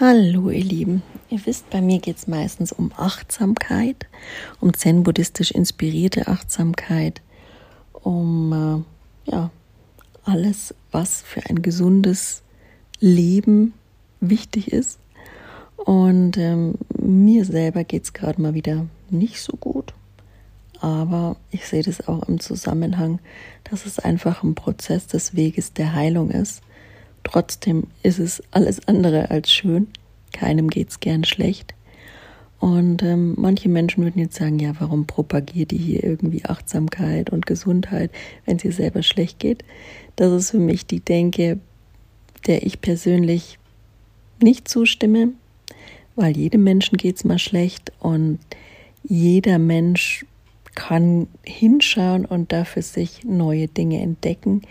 Hallo ihr Lieben, ihr wisst, bei mir geht es meistens um Achtsamkeit, um zen-buddhistisch inspirierte Achtsamkeit, um äh, ja, alles, was für ein gesundes Leben wichtig ist. Und ähm, mir selber geht es gerade mal wieder nicht so gut. Aber ich sehe das auch im Zusammenhang, dass es einfach ein Prozess des Weges der Heilung ist. Trotzdem ist es alles andere als schön. Keinem geht es gern schlecht. Und ähm, manche Menschen würden jetzt sagen, ja, warum propagiert die hier irgendwie Achtsamkeit und Gesundheit, wenn es ihr selber schlecht geht? Das ist für mich die Denke, der ich persönlich nicht zustimme, weil jedem Menschen geht es mal schlecht und jeder Mensch kann hinschauen und dafür sich neue Dinge entdecken,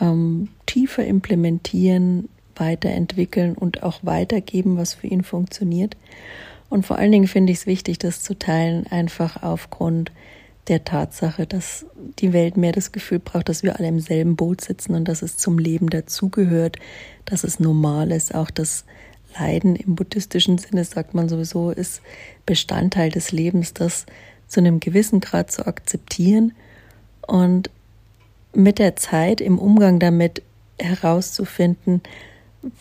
ähm, tiefer implementieren, weiterentwickeln und auch weitergeben, was für ihn funktioniert. Und vor allen Dingen finde ich es wichtig, das zu teilen, einfach aufgrund der Tatsache, dass die Welt mehr das Gefühl braucht, dass wir alle im selben Boot sitzen und dass es zum Leben dazugehört, dass es normal ist, auch das Leiden im buddhistischen Sinne, sagt man sowieso, ist Bestandteil des Lebens, das zu einem gewissen Grad zu akzeptieren und mit der Zeit im Umgang damit herauszufinden,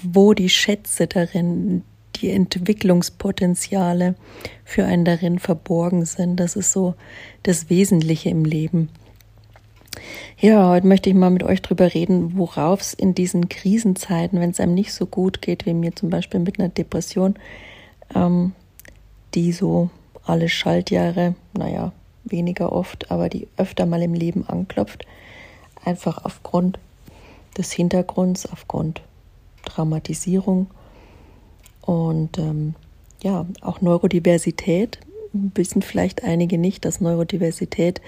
wo die Schätze darin, die Entwicklungspotenziale für einen darin verborgen sind. Das ist so das Wesentliche im Leben. Ja, heute möchte ich mal mit euch drüber reden, worauf es in diesen Krisenzeiten, wenn es einem nicht so gut geht, wie mir zum Beispiel mit einer Depression, ähm, die so alle Schaltjahre, naja, weniger oft, aber die öfter mal im Leben anklopft, einfach aufgrund des Hintergrunds, aufgrund Traumatisierung und ähm, ja, auch Neurodiversität. Wissen vielleicht einige nicht, dass Neurodiversität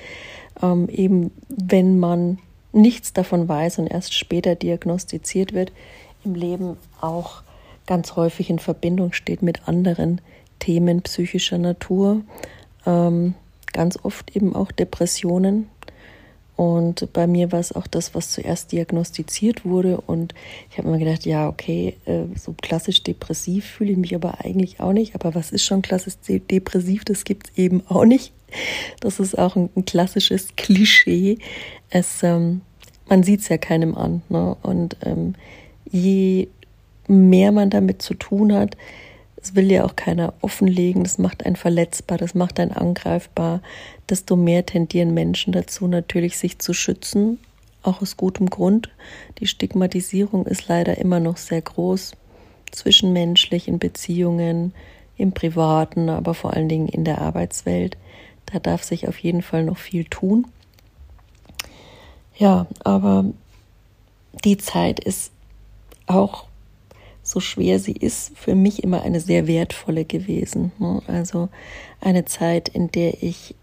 ähm, eben, wenn man nichts davon weiß und erst später diagnostiziert wird, im Leben auch ganz häufig in Verbindung steht mit anderen Themen psychischer Natur, ähm, ganz oft eben auch Depressionen, und bei mir war es auch das, was zuerst diagnostiziert wurde. Und ich habe mir gedacht, ja, okay, äh, so klassisch depressiv fühle ich mich aber eigentlich auch nicht. Aber was ist schon klassisch depressiv? Das gibt es eben auch nicht. Das ist auch ein, klassisches Klischee. Es, ähm, man sieht es ja keinem an. Ne? Und ähm, je mehr man damit zu tun hat, das will ja auch keiner offenlegen, das macht einen verletzbar, das macht einen angreifbar. Desto mehr tendieren Menschen dazu, natürlich sich zu schützen, auch aus gutem Grund. Die Stigmatisierung ist leider immer noch sehr groß, zwischenmenschlich, in Beziehungen, im Privaten, aber vor allen Dingen in der Arbeitswelt. Da darf sich auf jeden Fall noch viel tun. Ja, aber die Zeit ist auch so schwer sie ist, für mich immer eine sehr wertvolle gewesen. Ne? Also eine Zeit, in der ich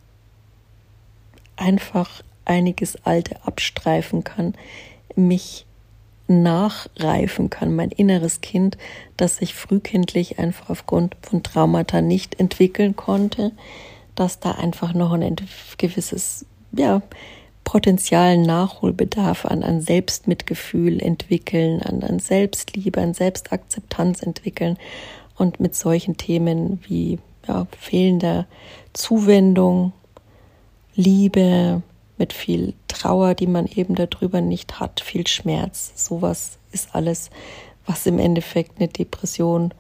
einfach einiges Alte abstreifen kann, mich nachreifen kann, mein inneres Kind, das sich frühkindlich einfach aufgrund von Traumata nicht entwickeln konnte, dass da einfach noch ein gewisses, ja, Potenzial Nachholbedarf an, an Selbstmitgefühl entwickeln, an, an Selbstliebe, an Selbstakzeptanz entwickeln und mit solchen Themen wie ja, fehlender Zuwendung, Liebe, mit viel Trauer, die man eben darüber nicht hat, viel Schmerz. Sowas ist alles, was im Endeffekt eine Depression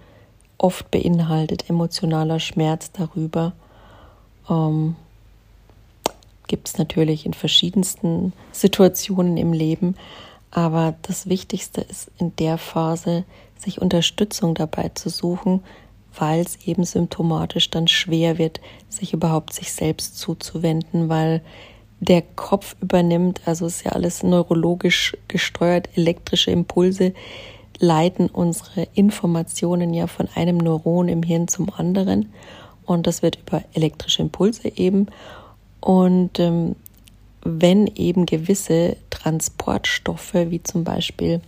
oft beinhaltet, emotionaler Schmerz darüber. Ähm, gibt es natürlich in verschiedensten Situationen im Leben. Aber das Wichtigste ist in der Phase, sich Unterstützung dabei zu suchen, weil es eben symptomatisch dann schwer wird, sich überhaupt sich selbst zuzuwenden, weil der Kopf übernimmt, also ist ja alles neurologisch gesteuert, elektrische Impulse leiten unsere Informationen ja von einem Neuron im Hirn zum anderen und das wird über elektrische Impulse eben und ähm, wenn eben gewisse Transportstoffe, wie zum Beispiel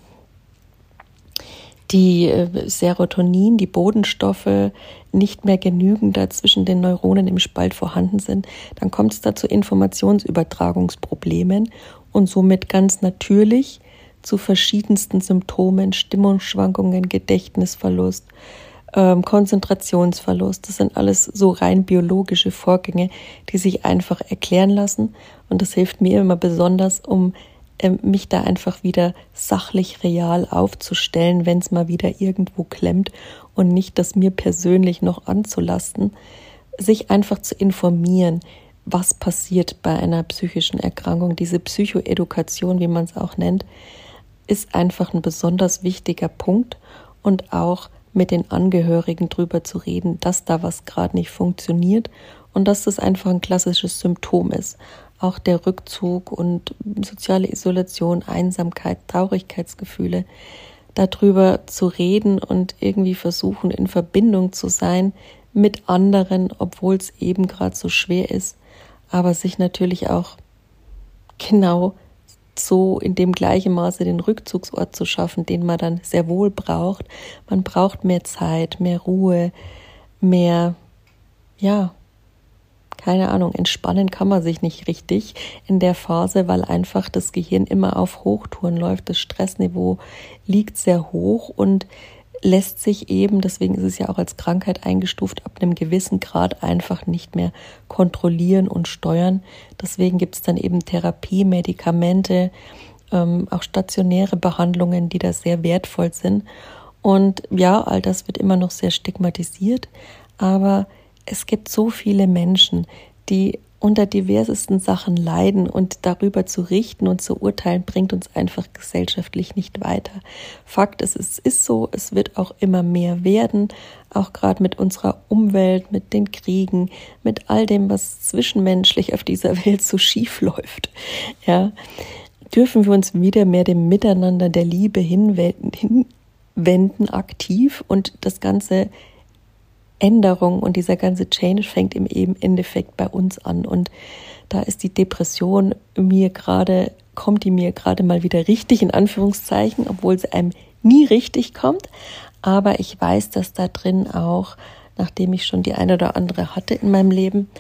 die äh, Serotonin, die Bodenstoffe nicht mehr genügend da zwischen den Neuronen im Spalt vorhanden sind, dann kommt es da zu Informationsübertragungsproblemen und somit ganz natürlich zu verschiedensten Symptomen, Stimmungsschwankungen, Gedächtnisverlust, ähm, Konzentrationsverlust. Das sind alles so rein biologische Vorgänge, die sich einfach erklären lassen. Und das hilft mir immer besonders, um ähm, mich da einfach wieder sachlich real aufzustellen, wenn es mal wieder irgendwo klemmt und nicht das mir persönlich noch anzulasten, sich einfach zu informieren, was passiert bei einer psychischen Erkrankung. Diese Psychoedukation, wie man es auch nennt, ist einfach ein besonders wichtiger Punkt und auch mit den Angehörigen drüber zu reden, dass da was gerade nicht funktioniert und dass das einfach ein klassisches Symptom ist. Auch der Rückzug und soziale Isolation, Einsamkeit, Traurigkeitsgefühle, darüber zu reden und irgendwie versuchen, in Verbindung zu sein mit anderen, obwohl es eben gerade so schwer ist, aber sich natürlich auch genau so in dem gleichen Maße den Rückzugsort zu schaffen, den man dann sehr wohl braucht. Man braucht mehr Zeit, mehr Ruhe, mehr, ja, keine Ahnung, entspannen kann man sich nicht richtig in der Phase, weil einfach das Gehirn immer auf Hochtouren läuft. Das Stressniveau liegt sehr hoch und lässt sich eben, deswegen ist es ja auch als Krankheit eingestuft, ab einem gewissen Grad einfach nicht mehr kontrollieren und steuern. Deswegen gibt es dann eben Therapie, Medikamente, ähm, auch stationäre Behandlungen, die da sehr wertvoll sind. Und ja, all das wird immer noch sehr stigmatisiert, aber es gibt so viele Menschen, die unter diversesten Sachen leiden und darüber zu richten und zu urteilen, bringt uns einfach gesellschaftlich nicht weiter. Fakt ist, es ist so, es wird auch immer mehr werden, auch gerade mit unserer Umwelt, mit den Kriegen, mit all dem, was zwischenmenschlich auf dieser Welt so schief läuft. Ja, dürfen wir uns wieder mehr dem Miteinander der Liebe hinwenden, hinwenden aktiv und das Ganze Änderung und dieser ganze Change fängt im Endeffekt bei uns an. Und da ist die Depression mir gerade, kommt die mir gerade mal wieder richtig in Anführungszeichen, obwohl sie einem nie richtig kommt. Aber ich weiß, dass da drin auch, nachdem ich schon die eine oder andere hatte in meinem Leben,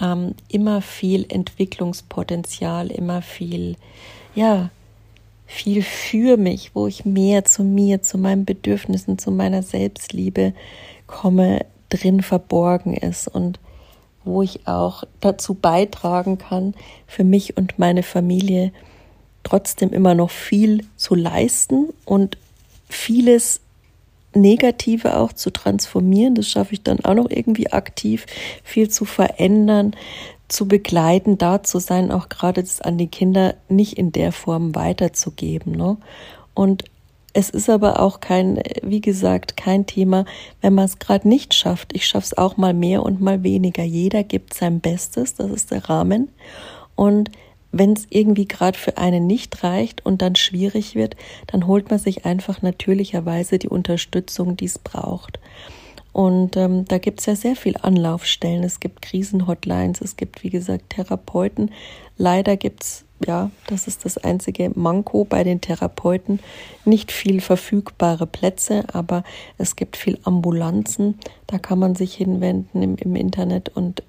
ähm, immer viel Entwicklungspotenzial, immer viel, ja, viel für mich, wo ich mehr zu mir, zu meinen Bedürfnissen, zu meiner Selbstliebe komme, drin verborgen ist und wo ich auch dazu beitragen kann, für mich und meine Familie trotzdem immer noch viel zu leisten und vieles Negative auch zu transformieren. Das schaffe ich dann auch noch irgendwie aktiv, viel zu verändern, zu begleiten, da zu sein, auch gerade das an die Kinder nicht in der Form weiterzugeben. Ne? Und es ist aber auch kein, wie gesagt, kein Thema, wenn man es gerade nicht schafft. Ich schaffe es auch mal mehr und mal weniger. Jeder gibt sein Bestes, das ist der Rahmen. Und wenn es irgendwie gerade für einen nicht reicht und dann schwierig wird, dann holt man sich einfach natürlicherweise die Unterstützung, die es braucht. Und ähm, da gibt es ja sehr viel Anlaufstellen. Es gibt Krisenhotlines, es gibt, wie gesagt, Therapeuten. Leider gibt es ja, das ist das einzige Manko bei den Therapeuten. Nicht viel verfügbare Plätze, aber es gibt viel Ambulanzen. Da kann man sich hinwenden im, im Internet und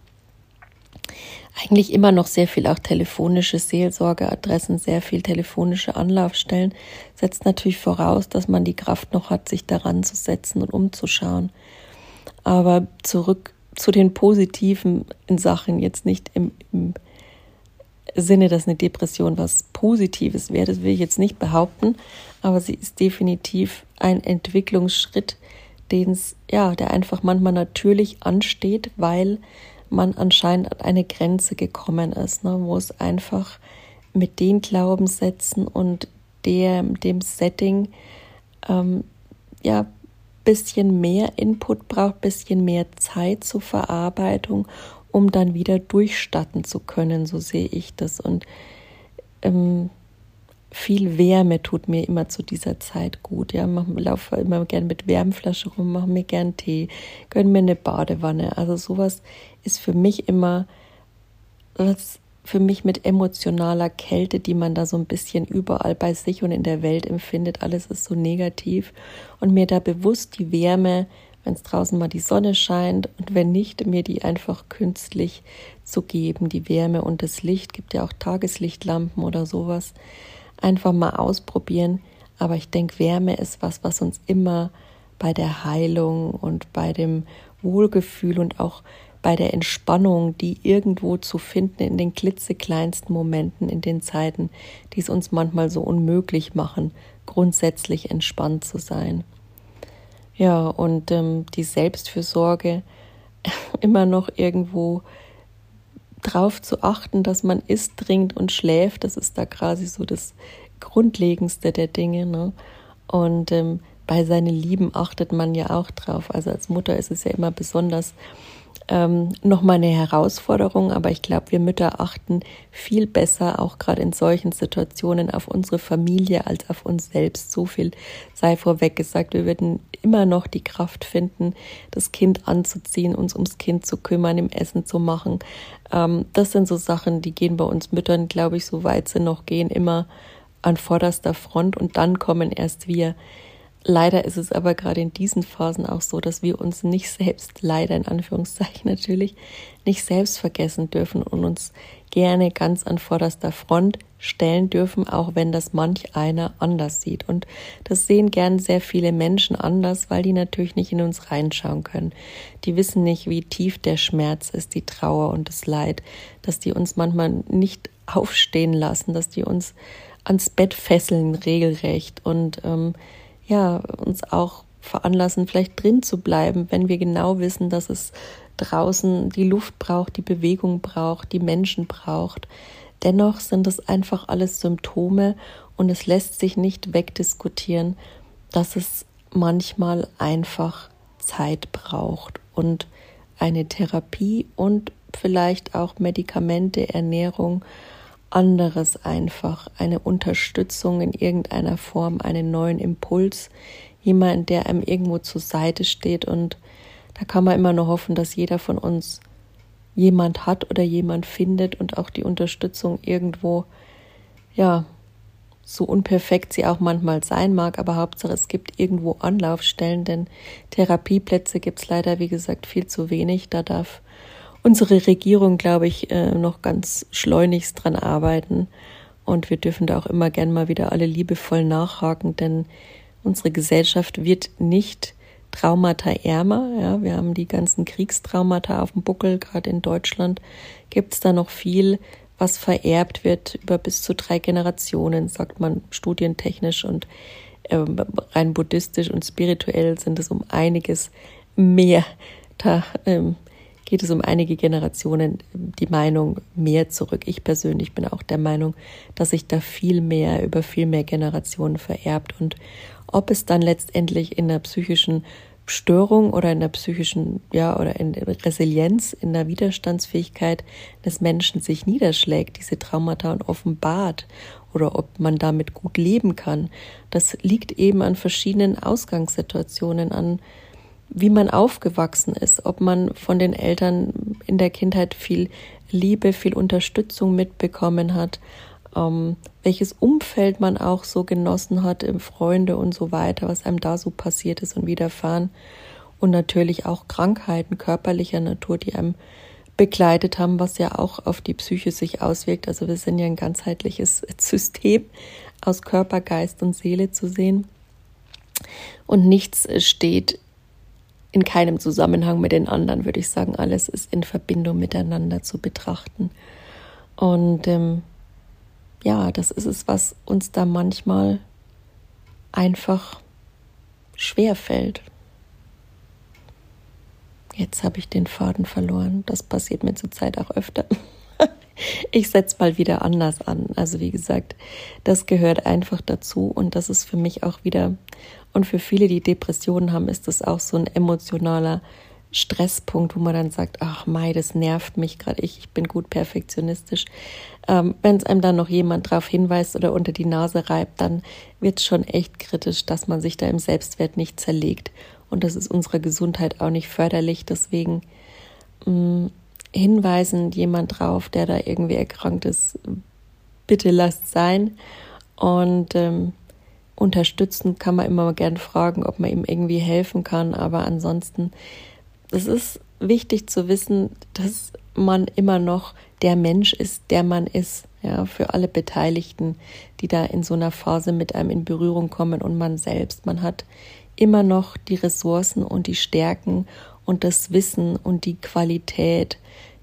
eigentlich immer noch sehr viel auch telefonische Seelsorgeadressen, sehr viel telefonische Anlaufstellen. Setzt natürlich voraus, dass man die Kraft noch hat, sich daran zu setzen und umzuschauen. Aber zurück zu den positiven Sachen, jetzt nicht im, im Sinne, dass eine Depression was Positives wäre. Das will ich jetzt nicht behaupten, aber sie ist definitiv ein Entwicklungsschritt, den ja, der einfach manchmal natürlich ansteht, weil man anscheinend an eine Grenze gekommen ist, ne, wo es einfach mit den Glaubenssätzen und der, dem Setting ähm, ja bisschen mehr Input braucht, bisschen mehr Zeit zur Verarbeitung um dann wieder durchstatten zu können. So sehe ich das. Und ähm, viel Wärme tut mir immer zu dieser Zeit gut. Ja, ich laufe immer gerne mit Wärmflasche rum, mache mir gern Tee, gönne mir eine Badewanne. Also sowas ist für mich immer was für mich mit emotionaler Kälte, die man da so ein bisschen überall bei sich und in der Welt empfindet. Alles ist so negativ und mir da bewusst die Wärme wenn es draußen mal die Sonne scheint und wenn nicht, mir die einfach künstlich zu geben, die Wärme und das Licht, gibt ja auch Tageslichtlampen oder sowas, einfach mal ausprobieren. Aber ich denke, Wärme ist was, was uns immer bei der Heilung und bei dem Wohlgefühl und auch bei der Entspannung, die irgendwo zu finden in den klitzekleinsten Momenten, in den Zeiten, die es uns manchmal so unmöglich machen, grundsätzlich entspannt zu sein. Ja, und ähm, die Selbstfürsorge immer noch irgendwo drauf zu achten, dass man isst, trinkt und schläft, das ist da quasi so das Grundlegendste der Dinge. Ne? Und ähm, bei seinen Lieben achtet man ja auch drauf. Also als Mutter ist es ja immer besonders ähm, nochmal eine Herausforderung, aber ich glaube, wir Mütter achten viel besser, auch gerade in solchen Situationen, auf unsere Familie als auf uns selbst. So viel sei vorweg gesagt. Wir würden immer noch die Kraft finden, das Kind anzuziehen, uns ums Kind zu kümmern, im Essen zu machen. Ähm, das sind so Sachen, die gehen bei uns Müttern, glaube ich, so weit sie noch gehen, immer an vorderster Front und dann kommen erst wir Leider ist es aber gerade in diesen Phasen auch so, dass wir uns nicht selbst, leider in Anführungszeichen natürlich, nicht selbst vergessen dürfen und uns gerne ganz an vorderster Front stellen dürfen, auch wenn das manch einer anders sieht. Und das sehen gern sehr viele Menschen anders, weil die natürlich nicht in uns reinschauen können. Die wissen nicht, wie tief der Schmerz ist, die Trauer und das Leid, dass die uns manchmal nicht aufstehen lassen, dass die uns ans Bett fesseln, regelrecht und ähm, ja, uns auch veranlassen, vielleicht drin zu bleiben, wenn wir genau wissen, dass es draußen die Luft braucht, die Bewegung braucht, die Menschen braucht. Dennoch sind es einfach alles Symptome und es lässt sich nicht wegdiskutieren, dass es manchmal einfach Zeit braucht und eine Therapie und vielleicht auch Medikamente, Ernährung anderes einfach, eine Unterstützung in irgendeiner Form, einen neuen Impuls, jemand, der einem irgendwo zur Seite steht. Und da kann man immer nur hoffen, dass jeder von uns jemand hat oder jemand findet und auch die Unterstützung irgendwo, ja, so unperfekt sie auch manchmal sein mag, aber Hauptsache es gibt irgendwo Anlaufstellen, denn Therapieplätze gibt es leider, wie gesagt, viel zu wenig. Da darf unsere Regierung, glaube ich, äh, noch ganz schleunigst dran arbeiten. Und wir dürfen da auch immer gern mal wieder alle liebevoll nachhaken, denn unsere Gesellschaft wird nicht Traumata ärmer. Ja, wir haben die ganzen Kriegstraumata auf dem Buckel, gerade in Deutschland gibt es da noch viel, was vererbt wird über bis zu drei Generationen, sagt man studientechnisch und äh, rein buddhistisch und spirituell sind es um einiges mehr. Da ähm, geht es um einige Generationen die Meinung mehr zurück. Ich persönlich bin auch der Meinung, dass sich da viel mehr über viel mehr Generationen vererbt und ob es dann letztendlich in der psychischen Störung oder in der psychischen, ja, oder in der Resilienz, in der Widerstandsfähigkeit des Menschen sich niederschlägt, diese Traumata und offenbart oder ob man damit gut leben kann. Das liegt eben an verschiedenen Ausgangssituationen, an wie man aufgewachsen ist, ob man von den Eltern in der Kindheit viel Liebe, viel Unterstützung mitbekommen hat, ähm, welches Umfeld man auch so genossen hat, im Freunde und so weiter, was einem da so passiert ist und widerfahren. Und natürlich auch Krankheiten körperlicher Natur, die einem begleitet haben, was ja auch auf die Psyche sich auswirkt. Also wir sind ja ein ganzheitliches System aus Körper, Geist und Seele zu sehen. Und nichts steht in keinem Zusammenhang mit den anderen, würde ich sagen. Alles ist in Verbindung miteinander zu betrachten. Und ähm, ja, das ist es, was uns da manchmal einfach schwer fällt. Jetzt habe ich den Faden verloren. Das passiert mir zurzeit auch öfter. ich setze mal wieder anders an. Also wie gesagt, das gehört einfach dazu und das ist für mich auch wieder und für viele, die Depressionen haben, ist das auch so ein emotionaler Stresspunkt, wo man dann sagt, ach Mai, das nervt mich gerade, ich, ich bin gut perfektionistisch. Ähm, Wenn es einem dann noch jemand darauf hinweist oder unter die Nase reibt, dann wird es schon echt kritisch, dass man sich da im Selbstwert nicht zerlegt. Und das ist unserer Gesundheit auch nicht förderlich. Deswegen mh, mm, hinweisen jemand drauf, der da irgendwie erkrankt ist, bitte lasst sein. Und ähm, unterstützen kann man immer gern fragen, ob man ihm irgendwie helfen kann. Aber ansonsten, es ist wichtig zu wissen, dass man immer noch der Mensch ist, der man ist. Ja, für alle Beteiligten, die da in so einer Phase mit einem in Berührung kommen und man selbst. Man hat immer noch die Ressourcen und die Stärken und das Wissen und die Qualität,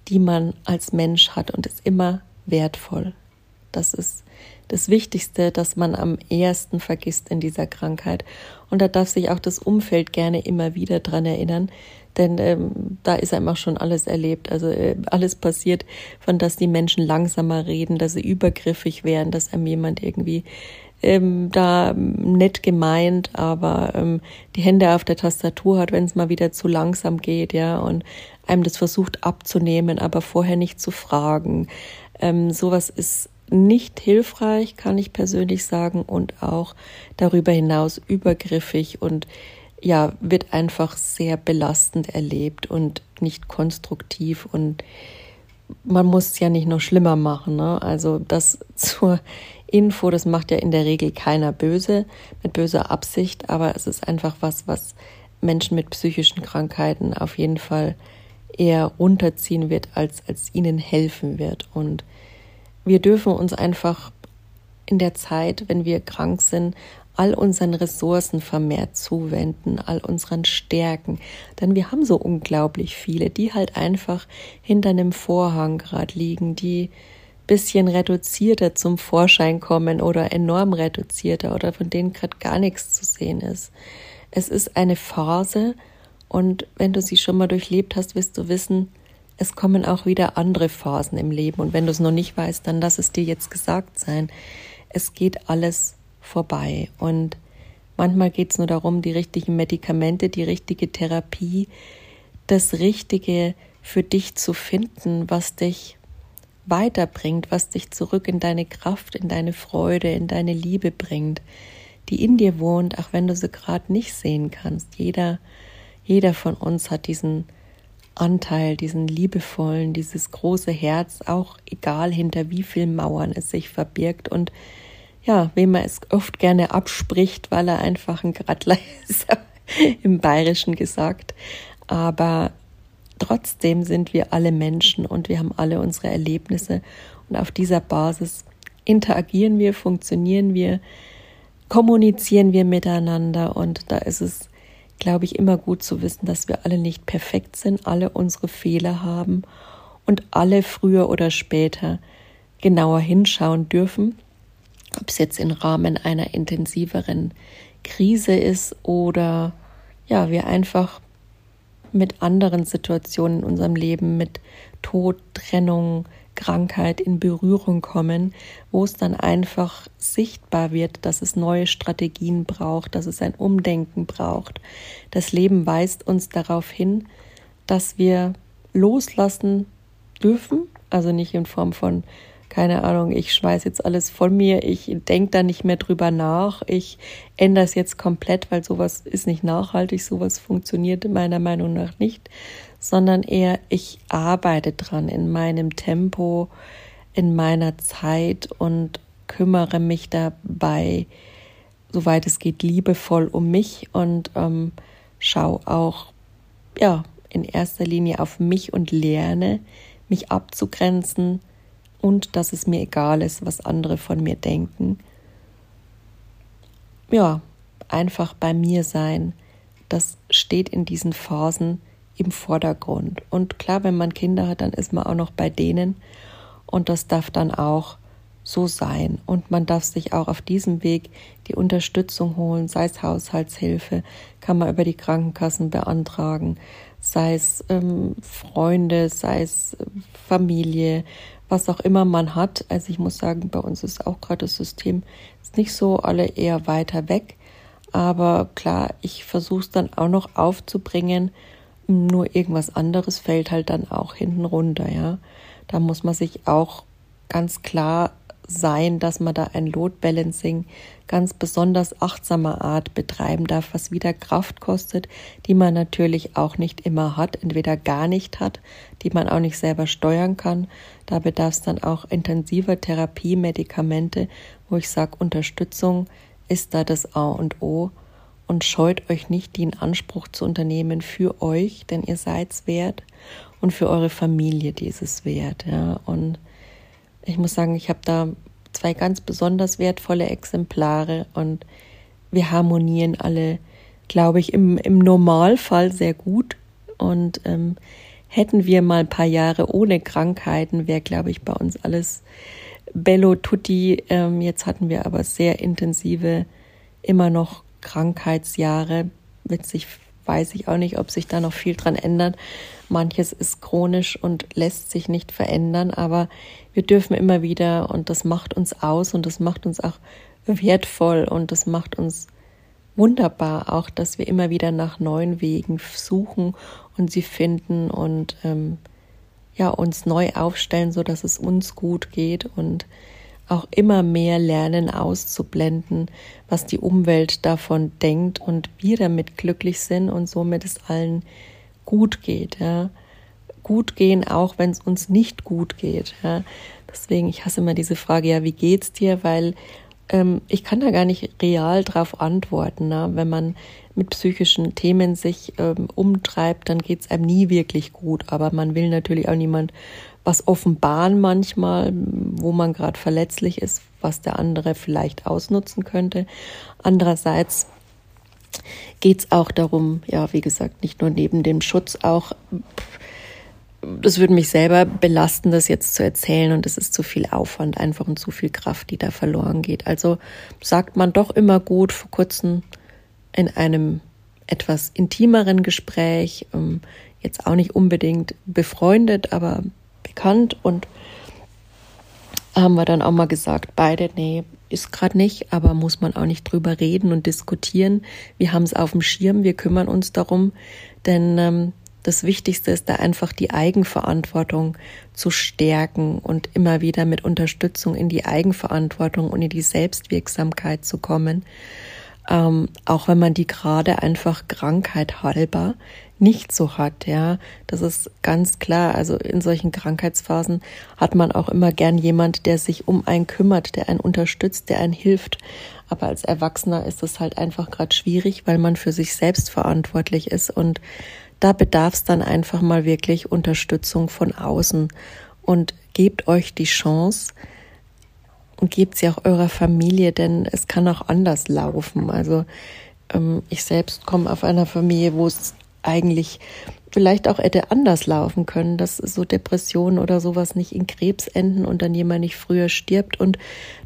die man als Mensch hat und ist immer wertvoll. Das ist das Wichtigste, das man am ersten vergisst in dieser Krankheit. Und da darf sich auch das Umfeld gerne immer wieder dran erinnern, denn ähm, da ist einem auch schon alles erlebt. Also äh, alles passiert, von dass die Menschen langsamer reden, dass sie übergriffig werden, dass einem jemand irgendwie ähm, da nett gemeint, aber ähm, die Hände auf der Tastatur hat, wenn es mal wieder zu langsam geht, ja, und einem das versucht abzunehmen, aber vorher nicht zu fragen. Ähm, sowas ist nicht hilfreich, kann ich persönlich sagen, und auch darüber hinaus übergriffig und ja, wird einfach sehr belastend erlebt und nicht konstruktiv und man muss es ja nicht noch schlimmer machen. Ne? Also das zur Info, das macht ja in der Regel keiner böse, mit böser Absicht, aber es ist einfach was, was Menschen mit psychischen Krankheiten auf jeden Fall eher runterziehen wird, als, als ihnen helfen wird. Und wir dürfen uns einfach in der Zeit, wenn wir krank sind, all unseren Ressourcen vermehrt zuwenden, all unseren Stärken. Denn wir haben so unglaublich viele, die halt einfach hinter einem Vorhang gerade liegen, die bisschen reduzierter zum Vorschein kommen oder enorm reduzierter oder von denen gerade gar nichts zu sehen ist. Es ist eine Phase und wenn du sie schon mal durchlebt hast, wirst du wissen, es kommen auch wieder andere Phasen im Leben und wenn du es noch nicht weißt, dann lass es dir jetzt gesagt sein. Es geht alles vorbei. Und manchmal geht es nur darum, die richtigen Medikamente, die richtige Therapie, das Richtige für dich zu finden, was dich weiterbringt, was dich zurück in deine Kraft, in deine Freude, in deine Liebe bringt, die in dir wohnt, auch wenn du sie gerade nicht sehen kannst. Jeder, jeder von uns hat diesen Anteil, diesen liebevollen, dieses große Herz, auch egal hinter wie vielen Mauern es sich verbirgt und ja, wem man es oft gerne abspricht, weil er einfach ein Gradler ist, im Bayerischen gesagt. Aber trotzdem sind wir alle Menschen und wir haben alle unsere Erlebnisse und auf dieser Basis interagieren wir, funktionieren wir, kommunizieren wir miteinander und da ist es, glaube ich, immer gut zu wissen, dass wir alle nicht perfekt sind, alle unsere Fehler haben und alle früher oder später genauer hinschauen dürfen ob es jetzt im Rahmen einer intensiveren Krise ist oder ja, wir einfach mit anderen Situationen in unserem Leben, mit Tod, Trennung, Krankheit in Berührung kommen, wo es dann einfach sichtbar wird, dass es neue Strategien braucht, dass es ein Umdenken braucht. Das Leben weist uns darauf hin, dass wir loslassen dürfen, also nicht in Form von keine Ahnung, ich schmeiß jetzt alles von mir, ich denke da nicht mehr drüber nach, ich ändere es jetzt komplett, weil sowas ist nicht nachhaltig, sowas funktioniert meiner Meinung nach nicht, sondern eher ich arbeite dran in meinem Tempo, in meiner Zeit und kümmere mich dabei, soweit es geht, liebevoll um mich und ähm, schaue auch, ja, in erster Linie auf mich und lerne, mich abzugrenzen, und dass es mir egal ist, was andere von mir denken. Ja, einfach bei mir sein, das steht in diesen Phasen im Vordergrund. Und klar, wenn man Kinder hat, dann ist man auch noch bei denen und das darf dann auch so sein. Und man darf sich auch auf diesem Weg die Unterstützung holen, sei es Haushaltshilfe, kann man über die Krankenkassen beantragen, sei es ähm, Freunde, sei es Familie, was auch immer man hat. Also ich muss sagen, bei uns ist auch gerade das System ist nicht so alle eher weiter weg. Aber klar, ich versuche es dann auch noch aufzubringen. Nur irgendwas anderes fällt halt dann auch hinten runter, ja. Da muss man sich auch ganz klar sein, dass man da ein Load Balancing ganz besonders achtsamer Art betreiben darf, was wieder Kraft kostet, die man natürlich auch nicht immer hat, entweder gar nicht hat, die man auch nicht selber steuern kann. Da bedarf es dann auch intensiver Therapie, Medikamente, wo ich sage, Unterstützung ist da das A und O und scheut euch nicht, den Anspruch zu unternehmen für euch, denn ihr seid's wert und für eure Familie dieses wert, ja, und ich muss sagen, ich habe da zwei ganz besonders wertvolle Exemplare und wir harmonieren alle, glaube ich, im, im Normalfall sehr gut. Und ähm, hätten wir mal ein paar Jahre ohne Krankheiten, wäre, glaube ich, bei uns alles bello tutti. Ähm, jetzt hatten wir aber sehr intensive, immer noch Krankheitsjahre. Witzig weiß ich auch nicht, ob sich da noch viel dran ändert. Manches ist chronisch und lässt sich nicht verändern, aber wir dürfen immer wieder und das macht uns aus und das macht uns auch wertvoll und das macht uns wunderbar auch, dass wir immer wieder nach neuen Wegen suchen und sie finden und ähm, ja uns neu aufstellen, so dass es uns gut geht und auch immer mehr lernen auszublenden, was die Umwelt davon denkt und wir damit glücklich sind und somit es allen gut geht. Ja. Gut gehen, auch wenn es uns nicht gut geht. Ja. Deswegen, ich hasse immer diese Frage, ja, wie geht's dir? Weil ähm, ich kann da gar nicht real drauf antworten. Ne? Wenn man mit psychischen Themen sich ähm, umtreibt, dann geht's einem nie wirklich gut. Aber man will natürlich auch niemand was offenbaren manchmal, wo man gerade verletzlich ist, was der andere vielleicht ausnutzen könnte. Andererseits geht es auch darum, ja, wie gesagt, nicht nur neben dem Schutz auch, das würde mich selber belasten, das jetzt zu erzählen und es ist zu viel Aufwand einfach und zu viel Kraft, die da verloren geht. Also sagt man doch immer gut, vor kurzem in einem etwas intimeren Gespräch, ähm, jetzt auch nicht unbedingt befreundet, aber bekannt und haben wir dann auch mal gesagt, beide, nee, ist gerade nicht, aber muss man auch nicht drüber reden und diskutieren. Wir haben es auf dem Schirm, wir kümmern uns darum, denn ähm, das Wichtigste ist da einfach die Eigenverantwortung zu stärken und immer wieder mit Unterstützung in die Eigenverantwortung und in die Selbstwirksamkeit zu kommen. Ähm, auch wenn man die gerade einfach Krankheit halber nicht so hat, ja. Das ist ganz klar. Also in solchen Krankheitsphasen hat man auch immer gern jemand, der sich um einen kümmert, der einen unterstützt, der einen hilft. Aber als Erwachsener ist es halt einfach gerade schwierig, weil man für sich selbst verantwortlich ist und da bedarf es dann einfach mal wirklich Unterstützung von außen und gebt euch die Chance gebt sie auch eurer Familie, denn es kann auch anders laufen. Also ähm, ich selbst komme auf einer Familie, wo es eigentlich vielleicht auch hätte anders laufen können, dass so Depressionen oder sowas nicht in Krebs enden und dann jemand nicht früher stirbt und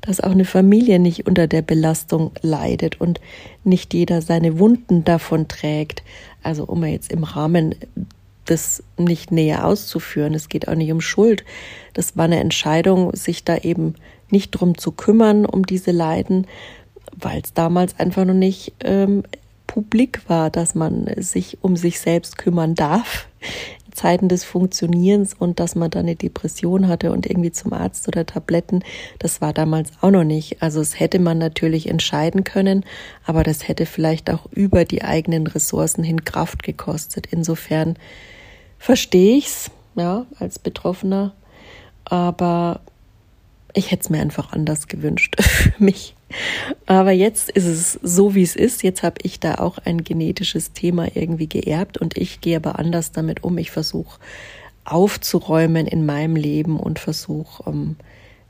dass auch eine Familie nicht unter der Belastung leidet und nicht jeder seine Wunden davon trägt. Also um jetzt im Rahmen das nicht näher auszuführen. Es geht auch nicht um Schuld. Das war eine Entscheidung, sich da eben nicht drum zu kümmern, um diese Leiden, weil es damals einfach noch nicht ähm, publik war, dass man sich um sich selbst kümmern darf in Zeiten des Funktionierens und dass man da eine Depression hatte und irgendwie zum Arzt oder Tabletten, das war damals auch noch nicht. Also es hätte man natürlich entscheiden können, aber das hätte vielleicht auch über die eigenen Ressourcen hin Kraft gekostet. Insofern verstehe ich's, ja, als Betroffener, aber ich hätte es mir einfach anders gewünscht für mich. Aber jetzt ist es so, wie es ist. Jetzt habe ich da auch ein genetisches Thema irgendwie geerbt und ich gehe aber anders damit um. Ich versuche aufzuräumen in meinem Leben und versuche, ähm,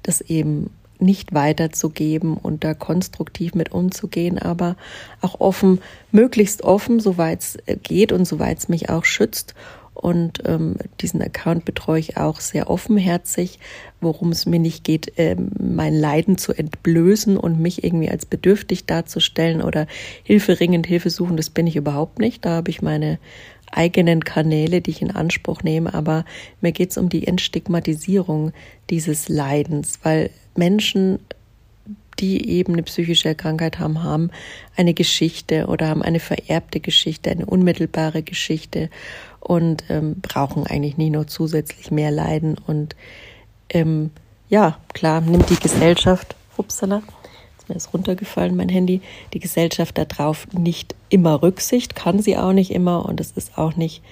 das eben nicht weiterzugeben und da konstruktiv mit umzugehen, aber auch offen, möglichst offen, soweit es geht und soweit es mich auch schützt und ähm, diesen Account betreue ich auch sehr offenherzig, worum es mir nicht geht, ähm, mein Leiden zu entblößen und mich irgendwie als bedürftig darzustellen oder hilferingend, Hilfe suchen, das bin ich überhaupt nicht. Da habe ich meine eigenen Kanäle, die ich in Anspruch nehme, aber mir geht es um die Entstigmatisierung dieses Leidens, weil Menschen die eben eine psychische Krankheit haben, haben eine Geschichte oder haben eine vererbte Geschichte, eine unmittelbare Geschichte und ähm, brauchen eigentlich nie noch zusätzlich mehr Leiden. Und ähm, ja, klar, nimmt die Gesellschaft, upsala, ist mir das runtergefallen, mein Handy, die Gesellschaft darauf nicht immer Rücksicht, kann sie auch nicht immer und es ist auch nicht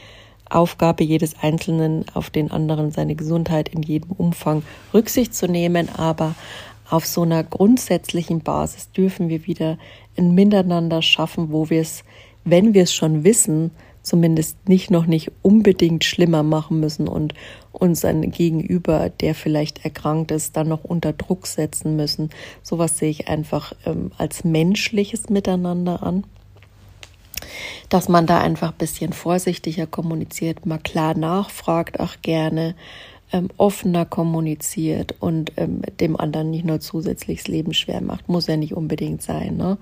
Aufgabe jedes Einzelnen, auf den anderen seine Gesundheit in jedem Umfang Rücksicht zu nehmen, aber auf so einer grundsätzlichen Basis dürfen wir wieder ein Miteinander schaffen, wo wir es, wenn wir es schon wissen, zumindest nicht noch nicht unbedingt schlimmer machen müssen und uns ein Gegenüber, der vielleicht erkrankt ist, dann noch unter Druck setzen müssen. Sowas sehe ich einfach ähm, als menschliches Miteinander an. dass man da einfach ein bisschen vorsichtiger kommuniziert, mal klar nachfragt, auch gerne ähm, offener kommuniziert und ähm, dem anderen nicht nur zusätzlich das Leben schwer macht. Muss ja nicht unbedingt sein. Ne?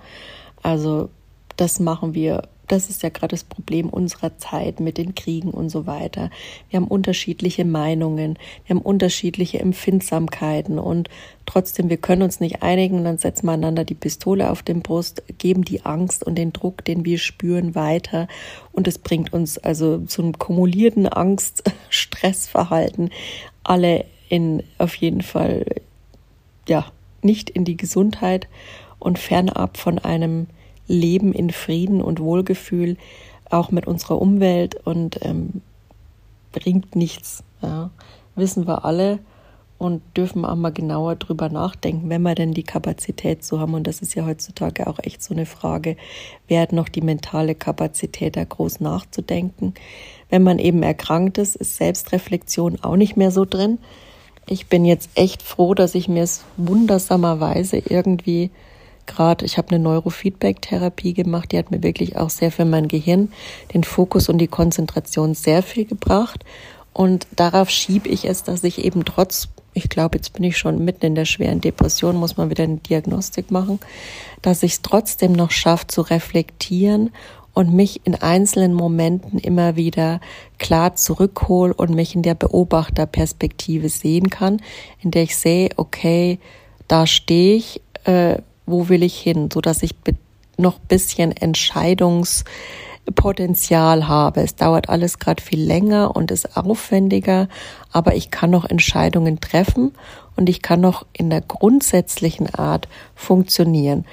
Also das machen wir das ist ja gerade das Problem unserer Zeit mit den Kriegen und so weiter. Wir haben unterschiedliche Meinungen, wir haben unterschiedliche Empfindsamkeiten und trotzdem, wir können uns nicht einigen dann setzen wir einander die Pistole auf den Brust, geben die Angst und den Druck, den wir spüren, weiter und es bringt uns also zu einem kumulierten Angst-Stressverhalten alle in auf jeden Fall ja nicht in die Gesundheit und fernab von einem Leben in Frieden und Wohlgefühl, auch mit unserer Umwelt und ähm, bringt nichts. Ja. Wissen wir alle und dürfen auch mal genauer drüber nachdenken, wenn wir denn die Kapazität so haben. Und das ist ja heutzutage auch echt so eine Frage, wer hat noch die mentale Kapazität, da groß nachzudenken. Wenn man eben erkrankt ist, ist Selbstreflexion auch nicht mehr so drin. Ich bin jetzt echt froh, dass ich mir es wundersamerweise irgendwie gerade, ich habe eine Neurofeedback-Therapie gemacht, die hat mir wirklich auch sehr für mein Gehirn den Fokus und die Konzentration sehr viel gebracht. Und darauf schiebe ich es, dass ich eben trotz, ich glaube, jetzt bin ich schon mitten in der schweren Depression, muss man wieder eine Diagnostik machen, dass ich es trotzdem noch schaffe zu reflektieren und mich in einzelnen Momenten immer wieder klar zurückhole und mich in der Beobachterperspektive sehen kann, in der ich sehe, okay, da stehe ich, äh, wo will ich hin, so dass ich noch bisschen Entscheidungspotenzial habe. Es dauert alles gerade viel länger und ist aufwendiger, aber ich kann noch Entscheidungen treffen und ich kann noch in der grundsätzlichen Art funktionieren.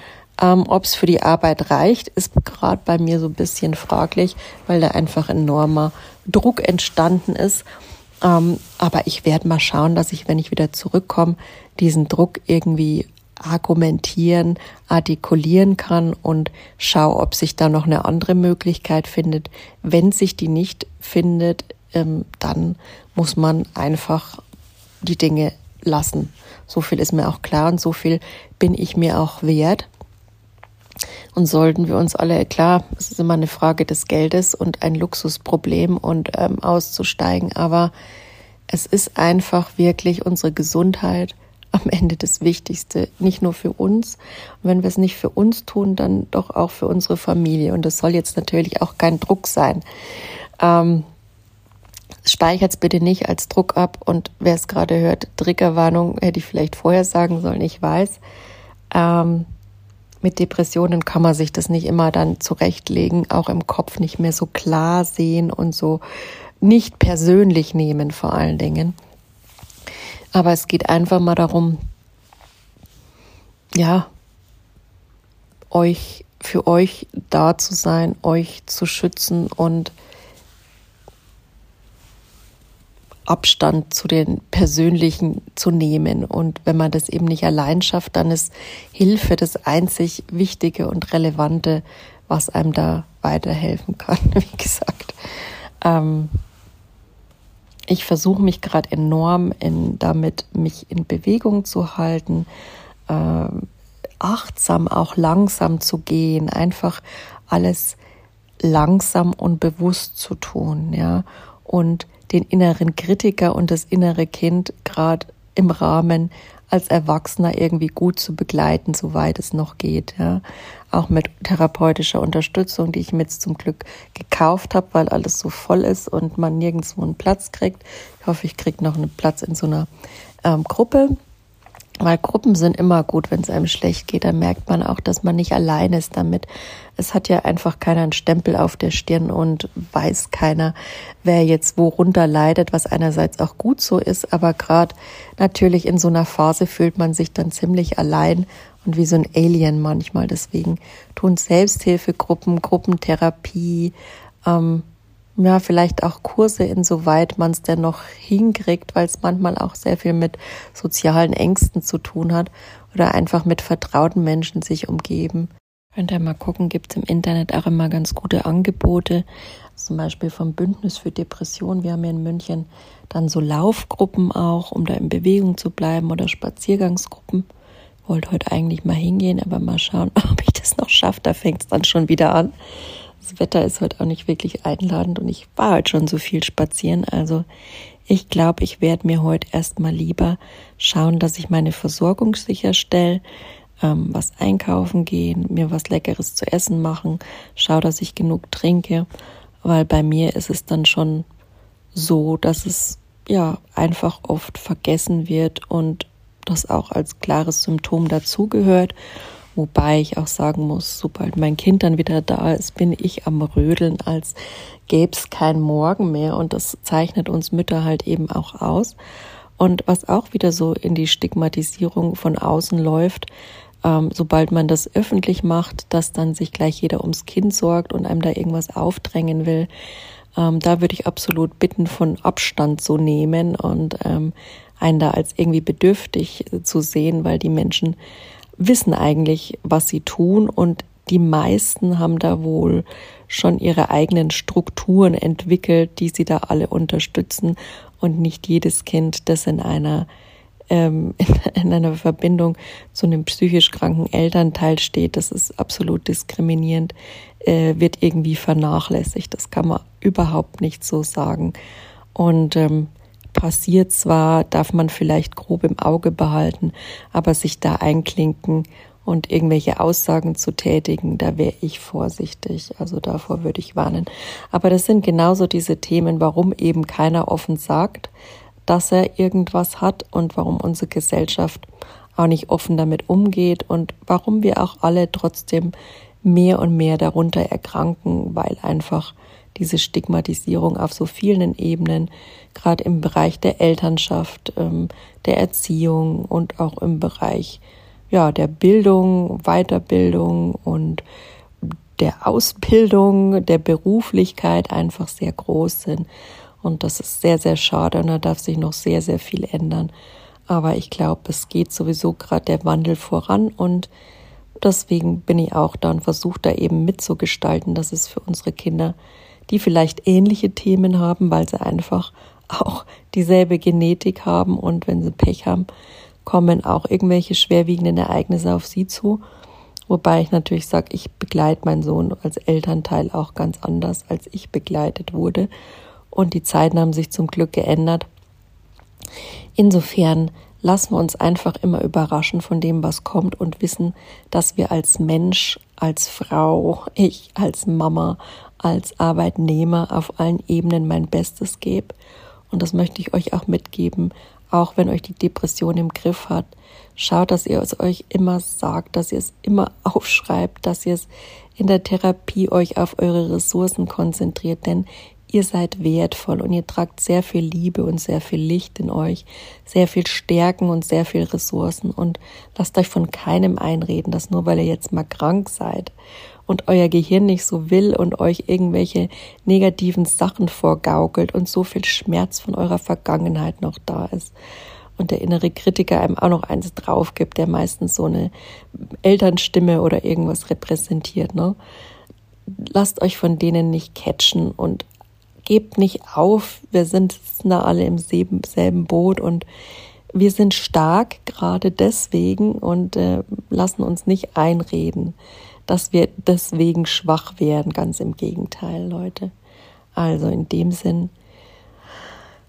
Ähm, Ob es für die Arbeit reicht, ist gerade bei mir so ein bisschen fraglich, weil da einfach enormer Druck entstanden ist. Ähm, aber ich werde mal schauen, dass ich, wenn ich wieder zurückkomme, diesen Druck irgendwie argumentieren, artikulieren kann und schau, ob sich da noch eine andere Möglichkeit findet. Wenn sich die nicht findet, ähm, dann muss man einfach die Dinge lassen. So viel ist mir auch klar und so viel bin ich mir auch wert. Und sollten wir uns alle, klar, es ist immer eine Frage des Geldes und ein Luxusproblem und ähm, auszusteigen, aber es ist einfach wirklich unsere Gesundheit am Ende das Wichtigste, nicht nur für uns. Und wenn wir es nicht für uns tun, dann doch auch für unsere Familie. Und das soll jetzt natürlich auch kein Druck sein. Ähm, Speichert es bitte nicht als Druck ab. Und wer es gerade hört, Triggerwarnung hätte ich vielleicht vorher sagen sollen, ich weiß. Ähm, mit Depressionen kann man sich das nicht immer dann zurechtlegen, auch im Kopf nicht mehr so klar sehen und so nicht persönlich nehmen vor allen Dingen. Aber es geht einfach mal darum, ja, euch, für euch da zu sein, euch zu schützen und Abstand zu den Persönlichen zu nehmen. Und wenn man das eben nicht allein schafft, dann ist Hilfe das einzig Wichtige und Relevante, was einem da weiterhelfen kann, wie gesagt. Ähm, ich versuche mich gerade enorm in, damit, mich in Bewegung zu halten, äh, achtsam auch langsam zu gehen, einfach alles langsam und bewusst zu tun, ja, und den inneren Kritiker und das innere Kind gerade im Rahmen als Erwachsener irgendwie gut zu begleiten, soweit es noch geht. Ja. Auch mit therapeutischer Unterstützung, die ich mir jetzt zum Glück gekauft habe, weil alles so voll ist und man nirgendwo einen Platz kriegt. Ich hoffe, ich kriege noch einen Platz in so einer ähm, Gruppe. Weil Gruppen sind immer gut, wenn es einem schlecht geht. Da merkt man auch, dass man nicht allein ist damit. Es hat ja einfach keiner einen Stempel auf der Stirn und weiß keiner, wer jetzt worunter leidet, was einerseits auch gut so ist. Aber gerade natürlich in so einer Phase fühlt man sich dann ziemlich allein und wie so ein Alien manchmal. Deswegen tun Selbsthilfegruppen, Gruppentherapie, ähm, ja, vielleicht auch Kurse, insoweit man es denn noch hinkriegt, weil es manchmal auch sehr viel mit sozialen Ängsten zu tun hat oder einfach mit vertrauten Menschen sich umgeben. Könnt ihr mal gucken, gibt es im Internet auch immer ganz gute Angebote, zum Beispiel vom Bündnis für Depression. Wir haben hier in München dann so Laufgruppen auch, um da in Bewegung zu bleiben oder Spaziergangsgruppen. Wollte heute eigentlich mal hingehen, aber mal schauen, ob ich das noch schaffe. Da fängt es dann schon wieder an Wetter ist heute auch nicht wirklich einladend und ich war heute schon so viel spazieren. Also ich glaube, ich werde mir heute erstmal lieber schauen, dass ich meine Versorgung sicherstelle, ähm, was einkaufen gehen, mir was Leckeres zu essen machen, schau, dass ich genug trinke, weil bei mir ist es dann schon so, dass es ja einfach oft vergessen wird und das auch als klares Symptom dazugehört. Wobei ich auch sagen muss, sobald mein Kind dann wieder da ist, bin ich am Rödeln, als gäbe es kein Morgen mehr. Und das zeichnet uns Mütter halt eben auch aus. Und was auch wieder so in die Stigmatisierung von außen läuft, ähm, sobald man das öffentlich macht, dass dann sich gleich jeder ums Kind sorgt und einem da irgendwas aufdrängen will. Ähm, da würde ich absolut bitten, von Abstand zu nehmen und ähm, einen da als irgendwie bedürftig zu sehen, weil die Menschen wissen eigentlich, was sie tun und die meisten haben da wohl schon ihre eigenen Strukturen entwickelt, die sie da alle unterstützen und nicht jedes Kind, das in einer ähm, in einer Verbindung zu einem psychisch kranken Elternteil steht, das ist absolut diskriminierend, äh, wird irgendwie vernachlässigt. Das kann man überhaupt nicht so sagen. Und ähm, passiert zwar, darf man vielleicht grob im Auge behalten, aber sich da einklinken und irgendwelche Aussagen zu tätigen, da wäre ich vorsichtig. Also davor würde ich warnen. Aber das sind genauso diese Themen, warum eben keiner offen sagt, dass er irgendwas hat und warum unsere Gesellschaft auch nicht offen damit umgeht und warum wir auch alle trotzdem mehr und mehr darunter erkranken, weil einfach diese Stigmatisierung auf so vielen Ebenen, gerade im Bereich der Elternschaft, ähm, der Erziehung und auch im Bereich ja, der Bildung, Weiterbildung und der Ausbildung, der Beruflichkeit einfach sehr groß sind. Und das ist sehr, sehr schade und da darf sich noch sehr, sehr viel ändern. Aber ich glaube, es geht sowieso gerade der Wandel voran und deswegen bin ich auch da und versuche da eben mitzugestalten, dass es für unsere Kinder, die vielleicht ähnliche Themen haben, weil sie einfach auch dieselbe Genetik haben und wenn sie Pech haben, kommen auch irgendwelche schwerwiegenden Ereignisse auf sie zu. Wobei ich natürlich sage, ich begleite meinen Sohn als Elternteil auch ganz anders, als ich begleitet wurde und die Zeiten haben sich zum Glück geändert. Insofern lassen wir uns einfach immer überraschen von dem, was kommt und wissen, dass wir als Mensch, als Frau, ich als Mama, als Arbeitnehmer auf allen Ebenen mein Bestes gebe. Und das möchte ich euch auch mitgeben, auch wenn euch die Depression im Griff hat. Schaut, dass ihr es euch immer sagt, dass ihr es immer aufschreibt, dass ihr es in der Therapie euch auf eure Ressourcen konzentriert, denn ihr seid wertvoll und ihr tragt sehr viel Liebe und sehr viel Licht in euch, sehr viel Stärken und sehr viel Ressourcen und lasst euch von keinem einreden, dass nur weil ihr jetzt mal krank seid und euer Gehirn nicht so will und euch irgendwelche negativen Sachen vorgaukelt und so viel Schmerz von eurer Vergangenheit noch da ist und der innere Kritiker einem auch noch eins drauf gibt, der meistens so eine Elternstimme oder irgendwas repräsentiert, ne? Lasst euch von denen nicht catchen und gebt nicht auf. Wir sind da alle im selben Boot und wir sind stark gerade deswegen und äh, lassen uns nicht einreden, dass wir deswegen schwach werden. Ganz im Gegenteil, Leute. Also in dem Sinn,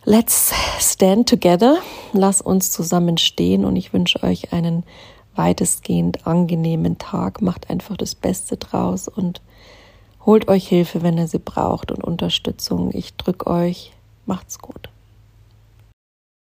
let's stand together. Lass uns zusammen stehen und ich wünsche euch einen weitestgehend angenehmen Tag. Macht einfach das Beste draus und Holt euch Hilfe, wenn ihr sie braucht und Unterstützung. Ich drücke euch. Macht's gut.